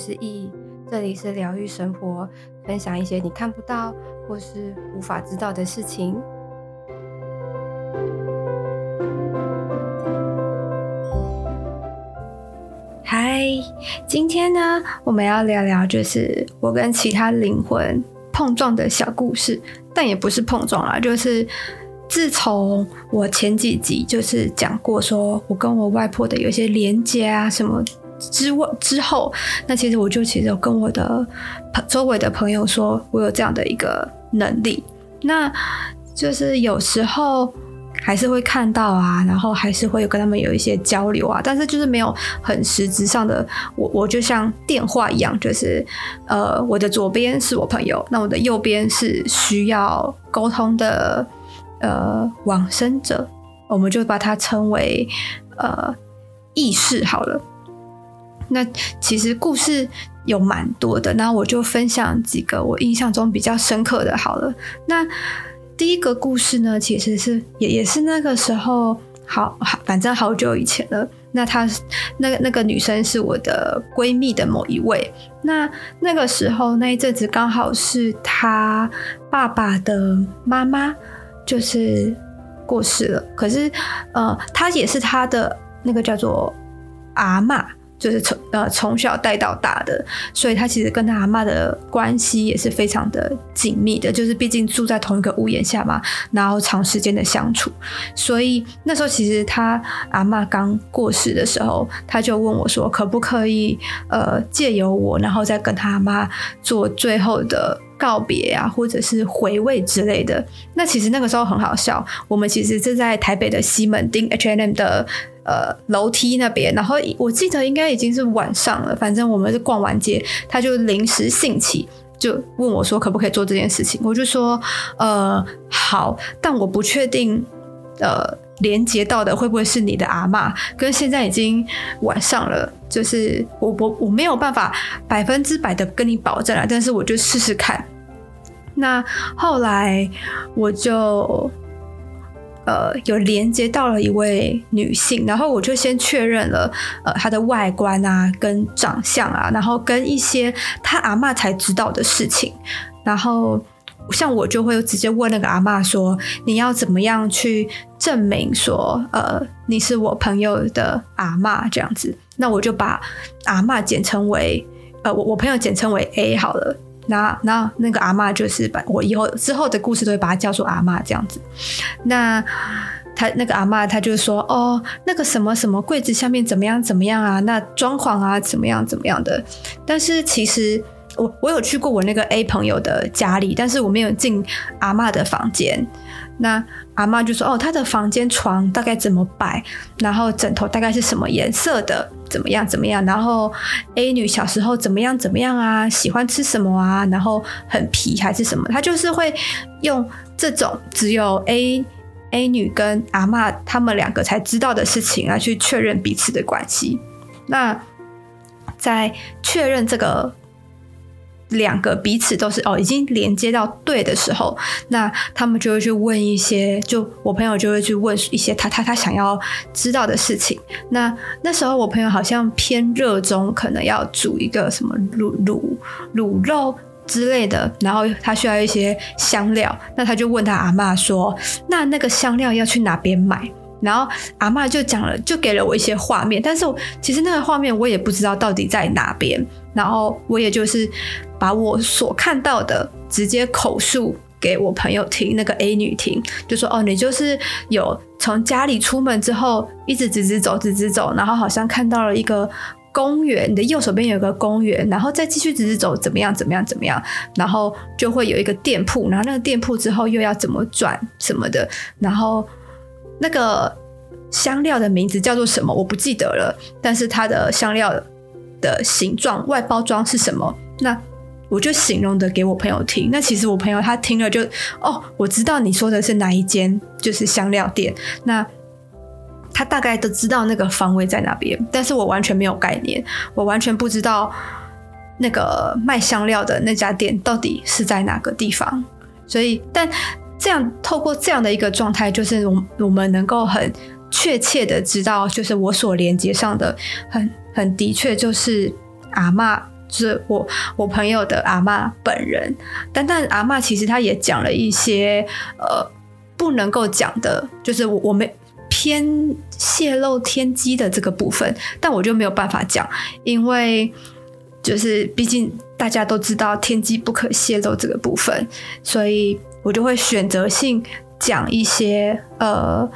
是易，这里是疗愈生活，分享一些你看不到或是无法知道的事情。嗨，今天呢，我们要聊聊就是我跟其他灵魂碰撞的小故事，但也不是碰撞啦，就是自从我前几集就是讲过，说我跟我外婆的有些连接啊什么之外之后，那其实我就其实有跟我的周围的朋友说我有这样的一个能力，那就是有时候。还是会看到啊，然后还是会有跟他们有一些交流啊，但是就是没有很实质上的。我我就像电话一样，就是呃，我的左边是我朋友，那我的右边是需要沟通的呃往生者，我们就把它称为呃意识好了。那其实故事有蛮多的，那我就分享几个我印象中比较深刻的好了。那第一个故事呢，其实是也也是那个时候，好，好，反正好久以前了。那她那个那个女生是我的闺蜜的某一位。那那个时候那一阵子刚好是她爸爸的妈妈就是过世了，可是呃，她也是她的那个叫做阿嬷。就是从呃从小带到大的，所以他其实跟他阿嬷的关系也是非常的紧密的，就是毕竟住在同一个屋檐下嘛，然后长时间的相处，所以那时候其实他阿嬷刚过世的时候，他就问我说，可不可以呃借由我，然后再跟他阿妈做最后的告别啊，或者是回味之类的。那其实那个时候很好笑，我们其实是在台北的西门町 H&M 的。呃，楼梯那边，然后我记得应该已经是晚上了。反正我们是逛完街，他就临时兴起，就问我说可不可以做这件事情。我就说，呃，好，但我不确定，呃，连接到的会不会是你的阿嬷？跟现在已经晚上了，就是我我我没有办法百分之百的跟你保证了，但是我就试试看。那后来我就。呃，有连接到了一位女性，然后我就先确认了，呃，她的外观啊，跟长相啊，然后跟一些她阿嬷才知道的事情，然后像我就会直接问那个阿嬷说，你要怎么样去证明说，呃，你是我朋友的阿嬷这样子？那我就把阿嬷简称为，呃，我我朋友简称为 A 好了。那那那个阿嬷就是把我以后之后的故事都会把她叫做阿嬷这样子。那他那个阿嬷，她就说哦，那个什么什么柜子下面怎么样怎么样啊？那装潢啊怎么样怎么样的？但是其实我我有去过我那个 A 朋友的家里，但是我没有进阿嬷的房间。那阿妈就说：“哦，她的房间床大概怎么摆，然后枕头大概是什么颜色的，怎么样怎么样？然后 A 女小时候怎么样怎么样啊？喜欢吃什么啊？然后很皮还是什么？她就是会用这种只有 A A 女跟阿妈他们两个才知道的事情来去确认彼此的关系。那在确认这个。”两个彼此都是哦，已经连接到对的时候，那他们就会去问一些，就我朋友就会去问一些他他他想要知道的事情。那那时候我朋友好像偏热衷，可能要煮一个什么卤卤卤肉之类的，然后他需要一些香料，那他就问他阿嬷说：“那那个香料要去哪边买？”然后阿嬷就讲了，就给了我一些画面，但是我其实那个画面我也不知道到底在哪边。然后我也就是把我所看到的直接口述给我朋友听，那个 A 女听，就说：“哦，你就是有从家里出门之后，一直直直走，直直走，然后好像看到了一个公园，你的右手边有个公园，然后再继续直直走，怎么样，怎么样，怎么样，然后就会有一个店铺，然后那个店铺之后又要怎么转什么的，然后那个香料的名字叫做什么，我不记得了，但是它的香料。”的形状、外包装是什么？那我就形容的给我朋友听。那其实我朋友他听了就哦，我知道你说的是哪一间，就是香料店。那他大概都知道那个方位在哪边，但是我完全没有概念，我完全不知道那个卖香料的那家店到底是在哪个地方。所以，但这样透过这样的一个状态，就是我我们能够很确切的知道，就是我所连接上的很。很的确就是阿嬷就是我我朋友的阿嬷本人。但但阿嬷其实她也讲了一些呃不能够讲的，就是我我们偏泄露天机的这个部分，但我就没有办法讲，因为就是毕竟大家都知道天机不可泄露这个部分，所以我就会选择性讲一些呃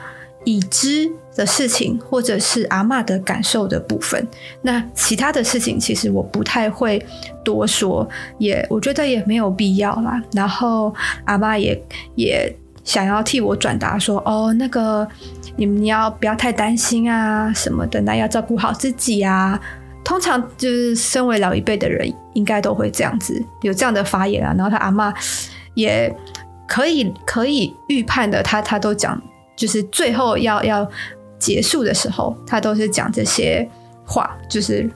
已知的事情，或者是阿嬷的感受的部分。那其他的事情，其实我不太会多说，也我觉得也没有必要啦。然后阿嬷也也想要替我转达说，哦，那个你们要不要太担心啊什么的，那要照顾好自己啊。通常就是身为老一辈的人，应该都会这样子有这样的发言啊。然后他阿嬷也可以可以预判的，他他都讲，就是最后要要。结束的时候，他都是讲这些话，就是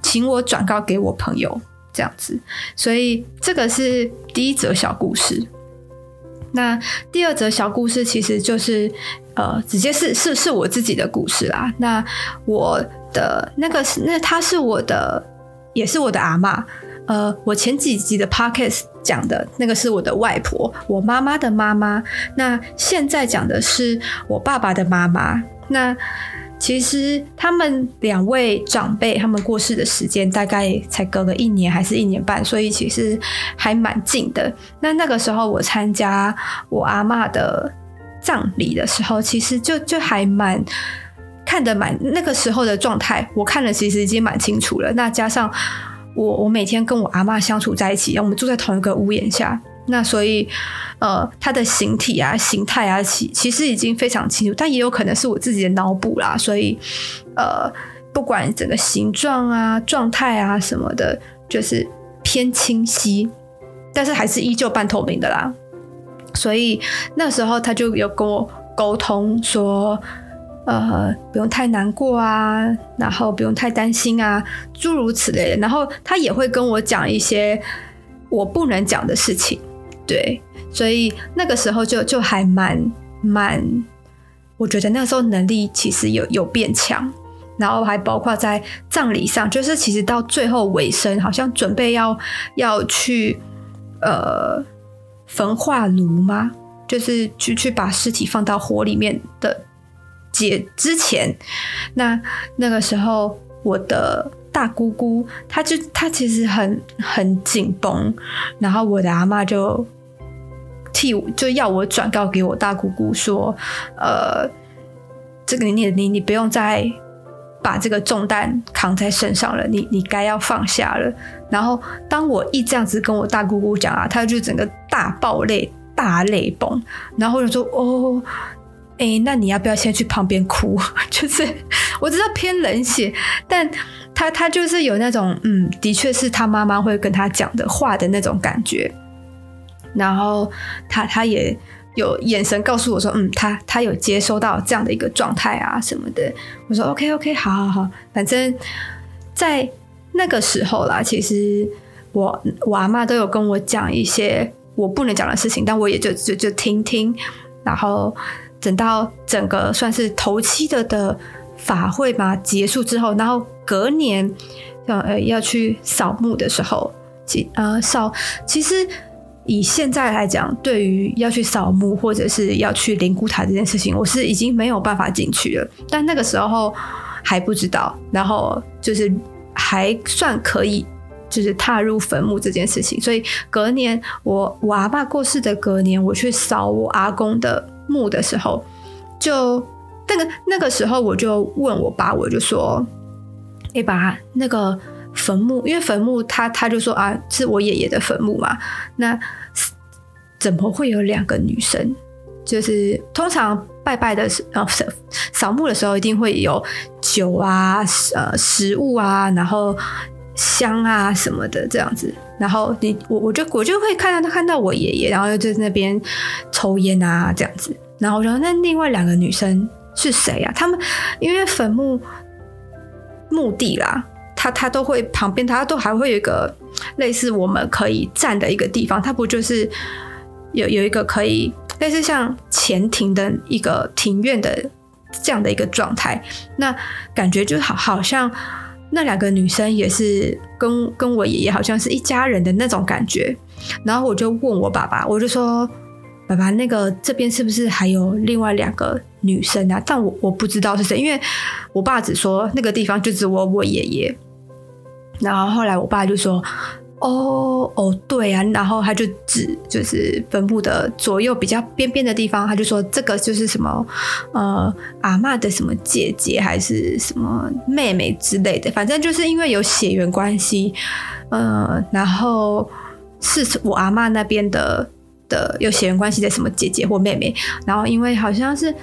请我转告给我朋友这样子。所以这个是第一则小故事。那第二则小故事其实就是呃，直接是是是我自己的故事啦。那我的那个是那他是我的，也是我的阿妈。呃，我前几集的 podcast 讲的那个是我的外婆，我妈妈的妈妈。那现在讲的是我爸爸的妈妈。那其实他们两位长辈，他们过世的时间大概才隔了一年还是一年半，所以其实还蛮近的。那那个时候我参加我阿嬷的葬礼的时候，其实就就还蛮看得蛮那个时候的状态，我看了其实已经蛮清楚了。那加上我我每天跟我阿妈相处在一起，我们住在同一个屋檐下。那所以，呃，他的形体啊、形态啊，其其实已经非常清楚，但也有可能是我自己的脑补啦。所以，呃，不管整个形状啊、状态啊什么的，就是偏清晰，但是还是依旧半透明的啦。所以那时候他就有跟我沟通说，呃，不用太难过啊，然后不用太担心啊，诸如此类的。然后他也会跟我讲一些我不能讲的事情。对，所以那个时候就就还蛮蛮，我觉得那时候能力其实有有变强，然后还包括在葬礼上，就是其实到最后尾声，好像准备要要去呃焚化炉吗？就是去去把尸体放到火里面的解之前，那那个时候我的。大姑姑，她就她其实很很紧绷，然后我的阿嬷就替我就要我转告给我大姑姑说，呃，这个你你你你不用再把这个重担扛在身上了，你你该要放下了。然后当我一这样子跟我大姑姑讲啊，她就整个大爆泪，大泪崩，然后就说哦。哎、那你要不要先去旁边哭？就是我知道偏冷血，但他他就是有那种嗯，的确是他妈妈会跟他讲的话的那种感觉。然后他他也有眼神告诉我说，嗯，他他有接收到这样的一个状态啊什么的。我说 OK OK，好好好，反正在那个时候啦，其实我我阿嬷都有跟我讲一些我不能讲的事情，但我也就就就听听，然后。等到整个算是头七的的法会嘛结束之后，然后隔年要呃要去扫墓的时候，其呃扫其实以现在来讲，对于要去扫墓或者是要去灵骨塔这件事情，我是已经没有办法进去了。但那个时候还不知道，然后就是还算可以，就是踏入坟墓这件事情。所以隔年我我阿爸过世的隔年，我去扫我阿公的。墓的时候，就那个那个时候，我就问我爸，我就说：“哎爸，那个坟墓，因为坟墓他他就说啊，是我爷爷的坟墓嘛，那怎么会有两个女生？就是通常拜拜的时候，扫扫墓的时候，一定会有酒啊，呃，食物啊，然后香啊什么的这样子。”然后你我我就我就会看到他看到我爷爷，然后就在那边抽烟啊这样子。然后我说那另外两个女生是谁啊？他们因为坟墓墓地啦，他他都会旁边他都还会有一个类似我们可以站的一个地方，他不就是有有一个可以类似像前庭的一个庭院的这样的一个状态？那感觉就好好像那两个女生也是跟跟我爷爷好像是一家人的那种感觉。然后我就问我爸爸，我就说：“爸爸，那个这边是不是还有另外两个女生啊？”但我我不知道是谁，因为我爸只说那个地方就只我我爷爷。然后后来我爸就说。哦哦，对啊，然后他就指就是坟墓的左右比较边边的地方，他就说这个就是什么呃阿嬷的什么姐姐还是什么妹妹之类的，反正就是因为有血缘关系，呃，然后是我阿嬷那边的的有血缘关系的什么姐姐或妹妹，然后因为好像是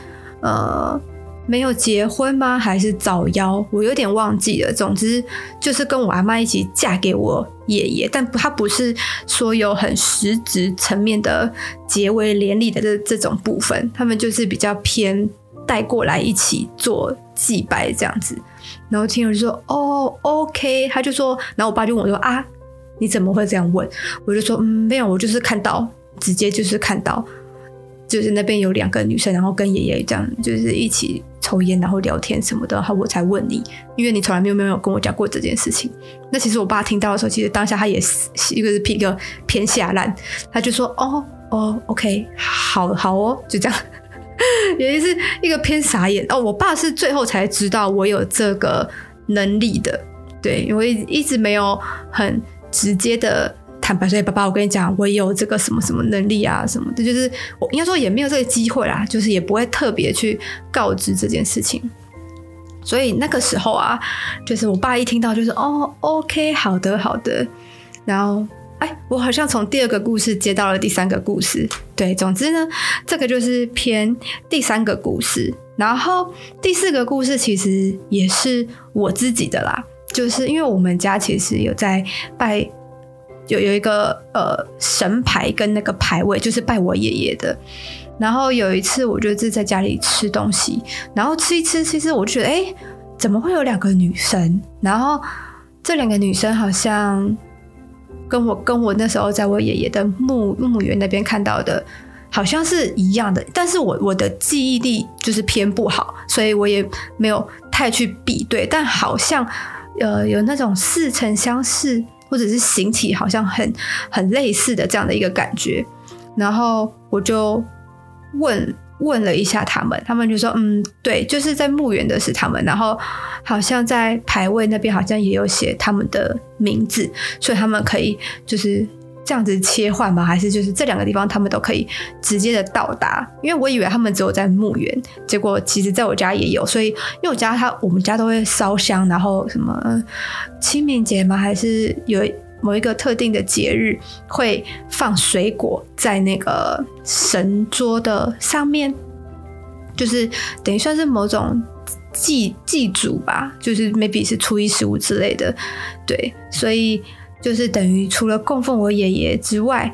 呃。没有结婚吗？还是早夭？我有点忘记了。总之就是跟我阿妈一起嫁给我爷爷，但他不是说有很实质层面的结为连理的这这种部分，他们就是比较偏带过来一起做祭拜这样子。然后听友就说：“哦，OK。”他就说，然后我爸就问我说：“啊，你怎么会这样问？”我就说：“嗯，没有，我就是看到，直接就是看到。”就是那边有两个女生，然后跟爷爷这样，就是一起抽烟，然后聊天什么的，然后我才问你，因为你从来没有没有跟我讲过这件事情。那其实我爸听到的时候，其实当下他也是一个是一个偏下烂，他就说：“哦哦，OK，好好哦，就这样。”也是一个偏傻眼哦。我爸是最后才知道我有这个能力的，对，因为一直没有很直接的。坦白说，爸爸，我跟你讲，我有这个什么什么能力啊，什么的，就是我应该说也没有这个机会啦，就是也不会特别去告知这件事情。所以那个时候啊，就是我爸一听到就是哦，OK，好的，好的。然后，哎，我好像从第二个故事接到了第三个故事。对，总之呢，这个就是偏第三个故事。然后第四个故事其实也是我自己的啦，就是因为我们家其实有在拜。有有一个呃神牌跟那个牌位，就是拜我爷爷的。然后有一次，我就是在家里吃东西，然后吃一吃，其实我就觉得，哎，怎么会有两个女生？然后这两个女生好像跟我跟我那时候在我爷爷的墓墓园那边看到的，好像是一样的。但是我我的记忆力就是偏不好，所以我也没有太去比对。但好像呃有那种似曾相识。或者是形体好像很很类似的这样的一个感觉，然后我就问问了一下他们，他们就说嗯，对，就是在墓园的是他们，然后好像在牌位那边好像也有写他们的名字，所以他们可以就是。这样子切换吗？还是就是这两个地方他们都可以直接的到达？因为我以为他们只有在墓园，结果其实在我家也有。所以因为我家他我们家都会烧香，然后什么清明节吗？还是有某一个特定的节日会放水果在那个神桌的上面，就是等于算是某种祭祭祖吧，就是 maybe 是初一十五之类的。对，所以。就是等于除了供奉我爷爷之外，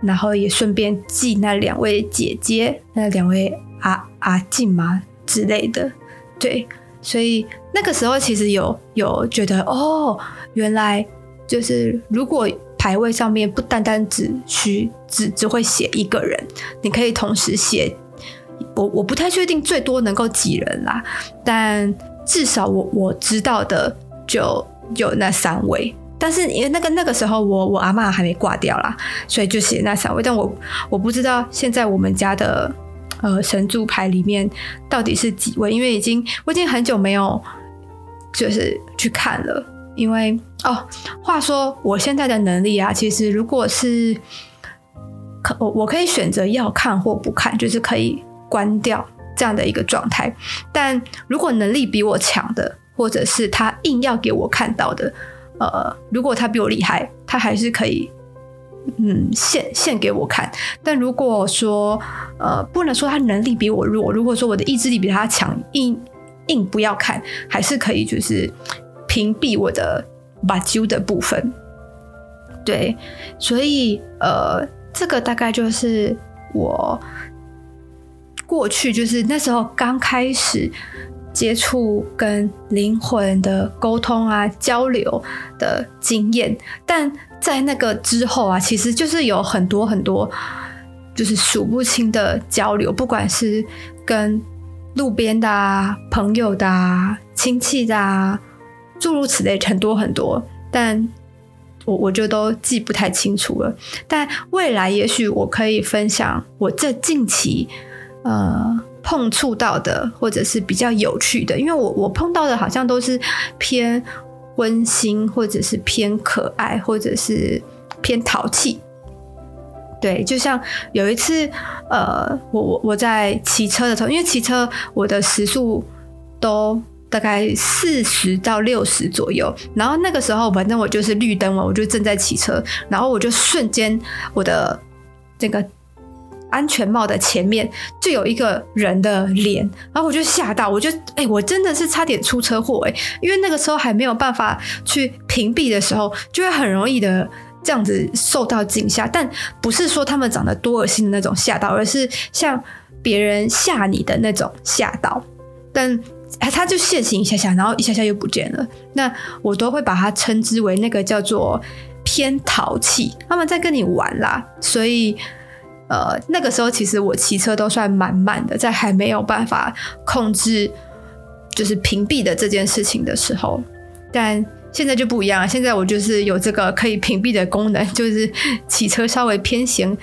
然后也顺便祭那两位姐姐、那两位阿阿静嘛之类的，对，所以那个时候其实有有觉得哦，原来就是如果牌位上面不单单只需只只会写一个人，你可以同时写，我我不太确定最多能够几人啦，但至少我我知道的就有那三位。但是因为那个那个时候我我阿嬷还没挂掉啦，所以就写那三位。但我我不知道现在我们家的呃神主牌里面到底是几位，因为已经我已经很久没有就是去看了。因为哦，话说我现在的能力啊，其实如果是可我我可以选择要看或不看，就是可以关掉这样的一个状态。但如果能力比我强的，或者是他硬要给我看到的。呃，如果他比我厉害，他还是可以，嗯，献献给我看。但如果说，呃，不能说他能力比我弱，如果说我的意志力比他强，硬硬不要看，还是可以，就是屏蔽我的把揪的部分。对，所以呃，这个大概就是我过去就是那时候刚开始。接触跟灵魂的沟通啊，交流的经验，但在那个之后啊，其实就是有很多很多，就是数不清的交流，不管是跟路边的啊、朋友的啊、亲戚的啊，诸如此类很多很多，但我我就都记不太清楚了。但未来也许我可以分享我这近期呃碰触到的，或者是比较有趣的，因为我我碰到的好像都是偏温馨，或者是偏可爱，或者是偏淘气。对，就像有一次，呃，我我我在骑车的时候，因为骑车我的时速都大概四十到六十左右，然后那个时候反正我就是绿灯了，我就正在骑车，然后我就瞬间我的这个安全帽的前面就有一个人的脸，然后我就吓到，我就哎、我真的是差点出车祸哎，因为那个时候还没有办法去屏蔽的时候，就会很容易的。这样子受到惊吓，但不是说他们长得多恶心的那种吓到，而是像别人吓你的那种吓到。但他就现形一下下，然后一下下又不见了。那我都会把它称之为那个叫做偏淘气，他们在跟你玩啦。所以，呃，那个时候其实我骑车都算蛮慢的，在还没有办法控制就是屏蔽的这件事情的时候，但。现在就不一样了，现在我就是有这个可以屏蔽的功能，就是骑车稍微偏嫌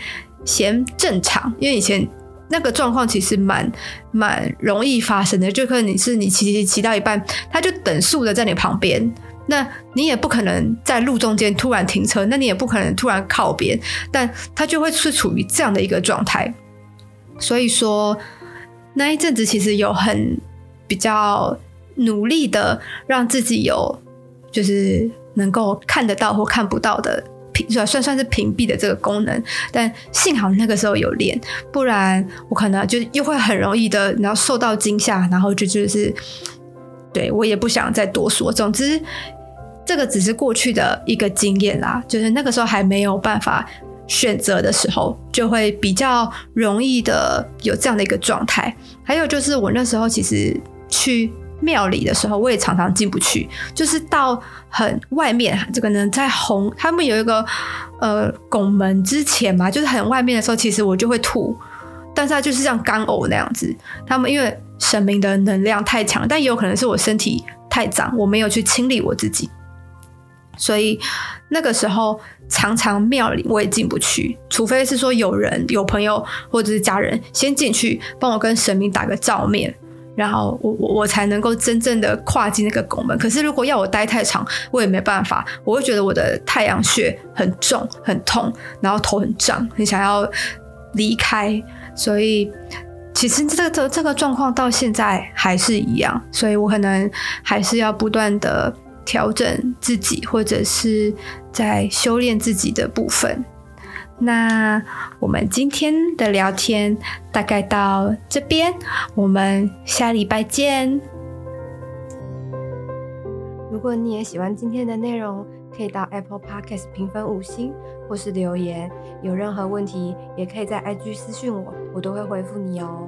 嫌正常，因为以前那个状况其实蛮蛮容易发生的，就可能你是你骑骑骑到一半，他就等速的在你旁边，那你也不可能在路中间突然停车，那你也不可能突然靠边，但他就会是处于这样的一个状态，所以说那一阵子其实有很比较努力的让自己有。就是能够看得到或看不到的屏，算算是屏蔽的这个功能，但幸好那个时候有练，不然我可能就又会很容易的，然后受到惊吓，然后就就是，对我也不想再多说。总之，这个只是过去的一个经验啦，就是那个时候还没有办法选择的时候，就会比较容易的有这样的一个状态。还有就是我那时候其实去。庙里的时候，我也常常进不去，就是到很外面，这个呢，在红他们有一个呃拱门之前嘛，就是很外面的时候，其实我就会吐，但是它就是像干呕那样子。他们因为神明的能量太强，但也有可能是我身体太脏，我没有去清理我自己，所以那个时候常常庙里我也进不去，除非是说有人有朋友或者是家人先进去帮我跟神明打个照面。然后我我我才能够真正的跨进那个拱门。可是如果要我待太长，我也没办法。我会觉得我的太阳穴很重很痛，然后头很胀，很想要离开。所以其实这个这个状况到现在还是一样。所以我可能还是要不断的调整自己，或者是在修炼自己的部分。那我们今天的聊天大概到这边，我们下礼拜见。如果你也喜欢今天的内容，可以到 Apple Podcast 评分五星或是留言。有任何问题，也可以在 IG 私讯我，我都会回复你哦。